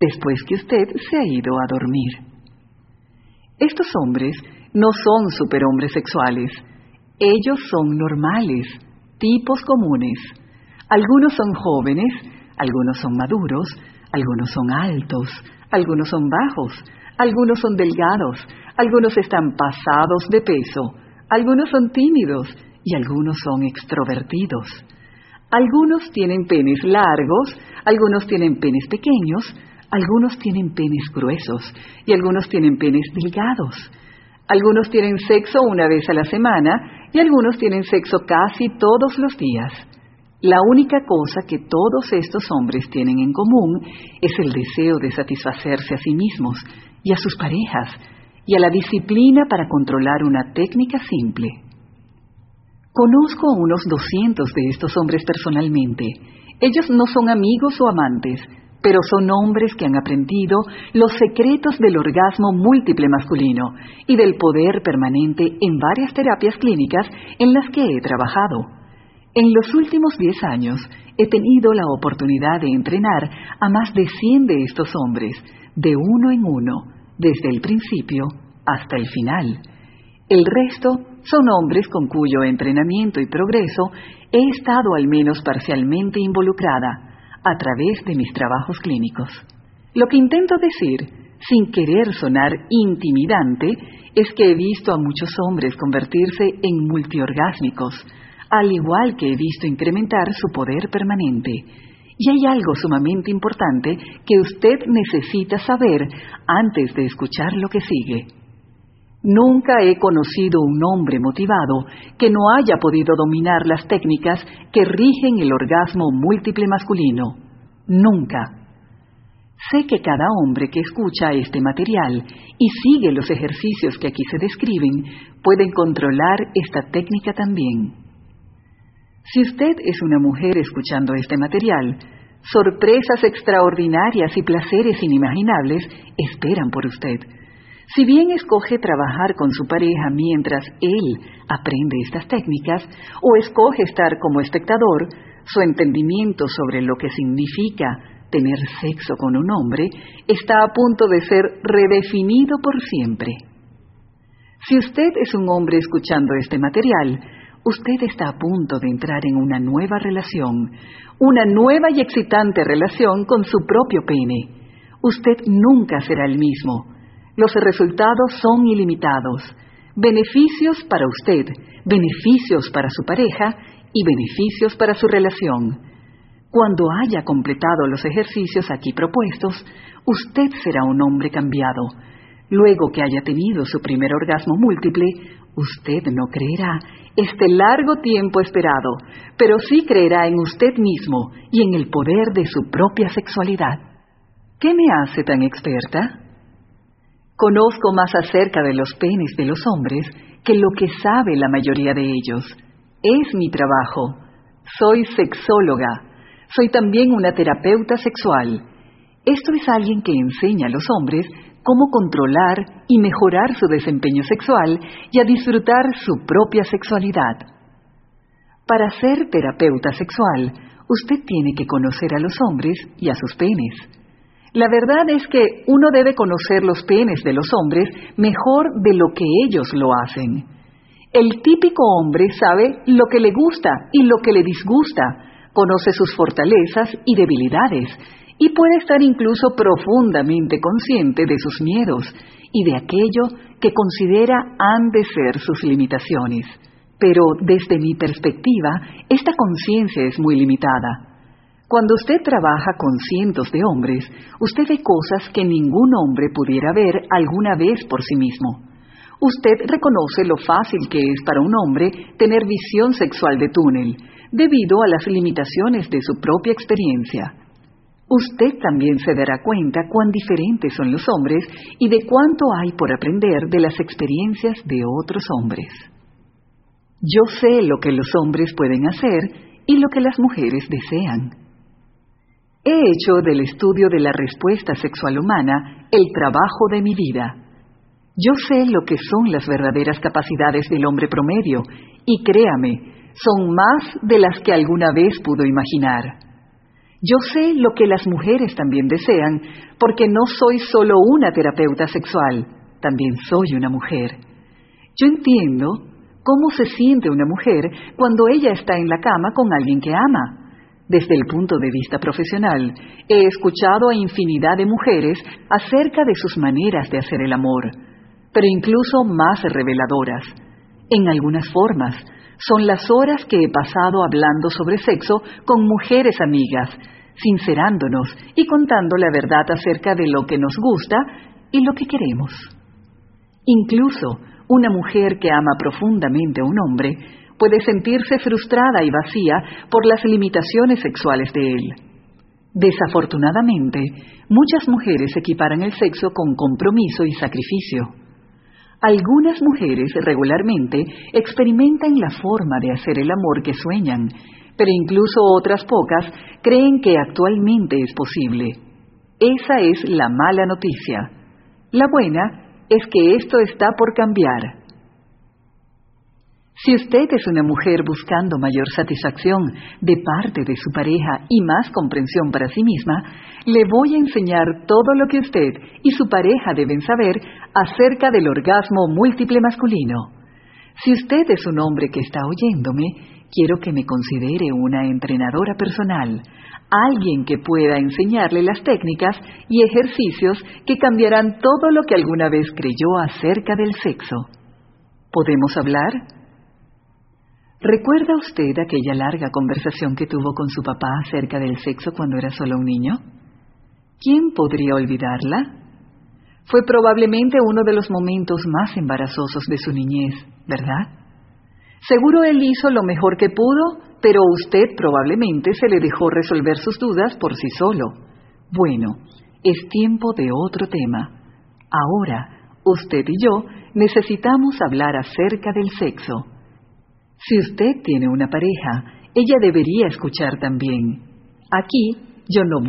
después que usted se ha ido a dormir. Estos hombres no son superhombres sexuales. Ellos son normales, tipos comunes. Algunos son jóvenes, algunos son maduros, algunos son altos, algunos son bajos, algunos son delgados, algunos están pasados de peso, algunos son tímidos y algunos son extrovertidos. Algunos tienen penes largos, algunos tienen penes pequeños, algunos tienen penes gruesos y algunos tienen penes delgados. Algunos tienen sexo una vez a la semana y algunos tienen sexo casi todos los días. La única cosa que todos estos hombres tienen en común es el deseo de satisfacerse a sí mismos y a sus parejas y a la disciplina para controlar una técnica simple. Conozco a unos 200 de estos hombres personalmente. Ellos no son amigos o amantes, pero son hombres que han aprendido los secretos del orgasmo múltiple masculino y del poder permanente en varias terapias clínicas en las que he trabajado. En los últimos 10 años he tenido la oportunidad de entrenar a más de 100 de estos hombres, de uno en uno, desde el principio hasta el final. El resto son hombres con cuyo entrenamiento y progreso he estado al menos parcialmente involucrada a través de mis trabajos clínicos. Lo que intento decir, sin querer sonar intimidante, es que he visto a muchos hombres convertirse en multiorgásmicos, al igual que he visto incrementar su poder permanente. Y hay algo sumamente importante que usted necesita saber antes de escuchar lo que sigue. Nunca he conocido un hombre motivado que no haya podido dominar las técnicas que rigen el orgasmo múltiple masculino. Nunca. Sé que cada hombre que escucha este material y sigue los ejercicios que aquí se describen pueden controlar esta técnica también. Si usted es una mujer escuchando este material, sorpresas extraordinarias y placeres inimaginables esperan por usted si bien escoge trabajar con su pareja mientras él aprende estas técnicas, o escoge estar como espectador, su entendimiento sobre lo que significa tener sexo con un hombre está a punto de ser redefinido por siempre. Si usted es un hombre escuchando este material, usted está a punto de entrar en una nueva relación, una nueva y excitante relación con su propio pene. Usted nunca será el mismo los resultados son ilimitados. Beneficios para usted, beneficios para su pareja y beneficios para su relación. Cuando haya completado los ejercicios aquí propuestos, usted será un hombre cambiado. Luego que haya tenido su primer orgasmo múltiple, usted no creerá este largo tiempo esperado, pero sí creerá en usted mismo y en el poder de su propia sexualidad. ¿Qué me hace tan experta? Conozco más acerca de los penes de los hombres que lo que sabe la mayoría de ellos. Es mi trabajo. Soy sexóloga. Soy también una terapeuta sexual. Esto es alguien que enseña a los hombres cómo controlar y mejorar su desempeño sexual y a disfrutar su propia sexualidad. Para ser terapeuta sexual, usted tiene que conocer a los hombres y a sus penes. La verdad es que uno debe conocer los penes de los hombres mejor de lo que ellos lo hacen. El típico hombre sabe lo que le gusta y lo que le disgusta, conoce sus fortalezas y debilidades, y puede estar incluso profundamente consciente de sus miedos y de aquello que considera han de ser sus limitaciones. Pero desde mi perspectiva, esta conciencia es muy limitada. Cuando usted trabaja con cientos de hombres, usted ve cosas que ningún hombre pudiera ver alguna vez por sí mismo. Usted reconoce lo fácil que es para un hombre tener visión sexual de túnel, debido a las limitaciones de su propia experiencia. Usted también se dará cuenta cuán diferentes son los hombres y de cuánto hay por aprender de las experiencias de otros hombres. Yo sé lo que los hombres pueden hacer y lo que las mujeres desean. He hecho del estudio de la respuesta sexual humana el trabajo de mi vida. Yo sé lo que son las verdaderas capacidades del hombre promedio y créame, son más de las que alguna vez pudo imaginar. Yo sé lo que las mujeres también desean, porque no soy solo una terapeuta sexual, también soy una mujer. Yo entiendo cómo se siente una mujer cuando ella está en la cama con alguien que ama. Desde el punto de vista profesional, he escuchado a infinidad de mujeres acerca de sus maneras de hacer el amor, pero incluso más reveladoras. En algunas formas, son las horas que he pasado hablando sobre sexo con mujeres amigas, sincerándonos y contando la verdad acerca de lo que nos gusta y lo que queremos. Incluso una mujer que ama profundamente a un hombre puede sentirse frustrada y vacía por las limitaciones sexuales de él. Desafortunadamente, muchas mujeres equiparan el sexo con compromiso y sacrificio. Algunas mujeres regularmente experimentan la forma de hacer el amor que sueñan, pero incluso otras pocas creen que actualmente es posible. Esa es la mala noticia. La buena es que esto está por cambiar. Si usted es una mujer buscando mayor satisfacción de parte de su pareja y más comprensión para sí misma, le voy a enseñar todo lo que usted y su pareja deben saber acerca del orgasmo múltiple masculino. Si usted es un hombre que está oyéndome, quiero que me considere una entrenadora personal, alguien que pueda enseñarle las técnicas y ejercicios que cambiarán todo lo que alguna vez creyó acerca del sexo. ¿Podemos hablar? ¿Recuerda usted aquella larga conversación que tuvo con su papá acerca del sexo cuando era solo un niño? ¿Quién podría olvidarla? Fue probablemente uno de los momentos más embarazosos de su niñez, ¿verdad? Seguro él hizo lo mejor que pudo, pero usted probablemente se le dejó resolver sus dudas por sí solo. Bueno, es tiempo de otro tema. Ahora, usted y yo necesitamos hablar acerca del sexo. Si usted tiene una pareja, ella debería escuchar también. Aquí yo no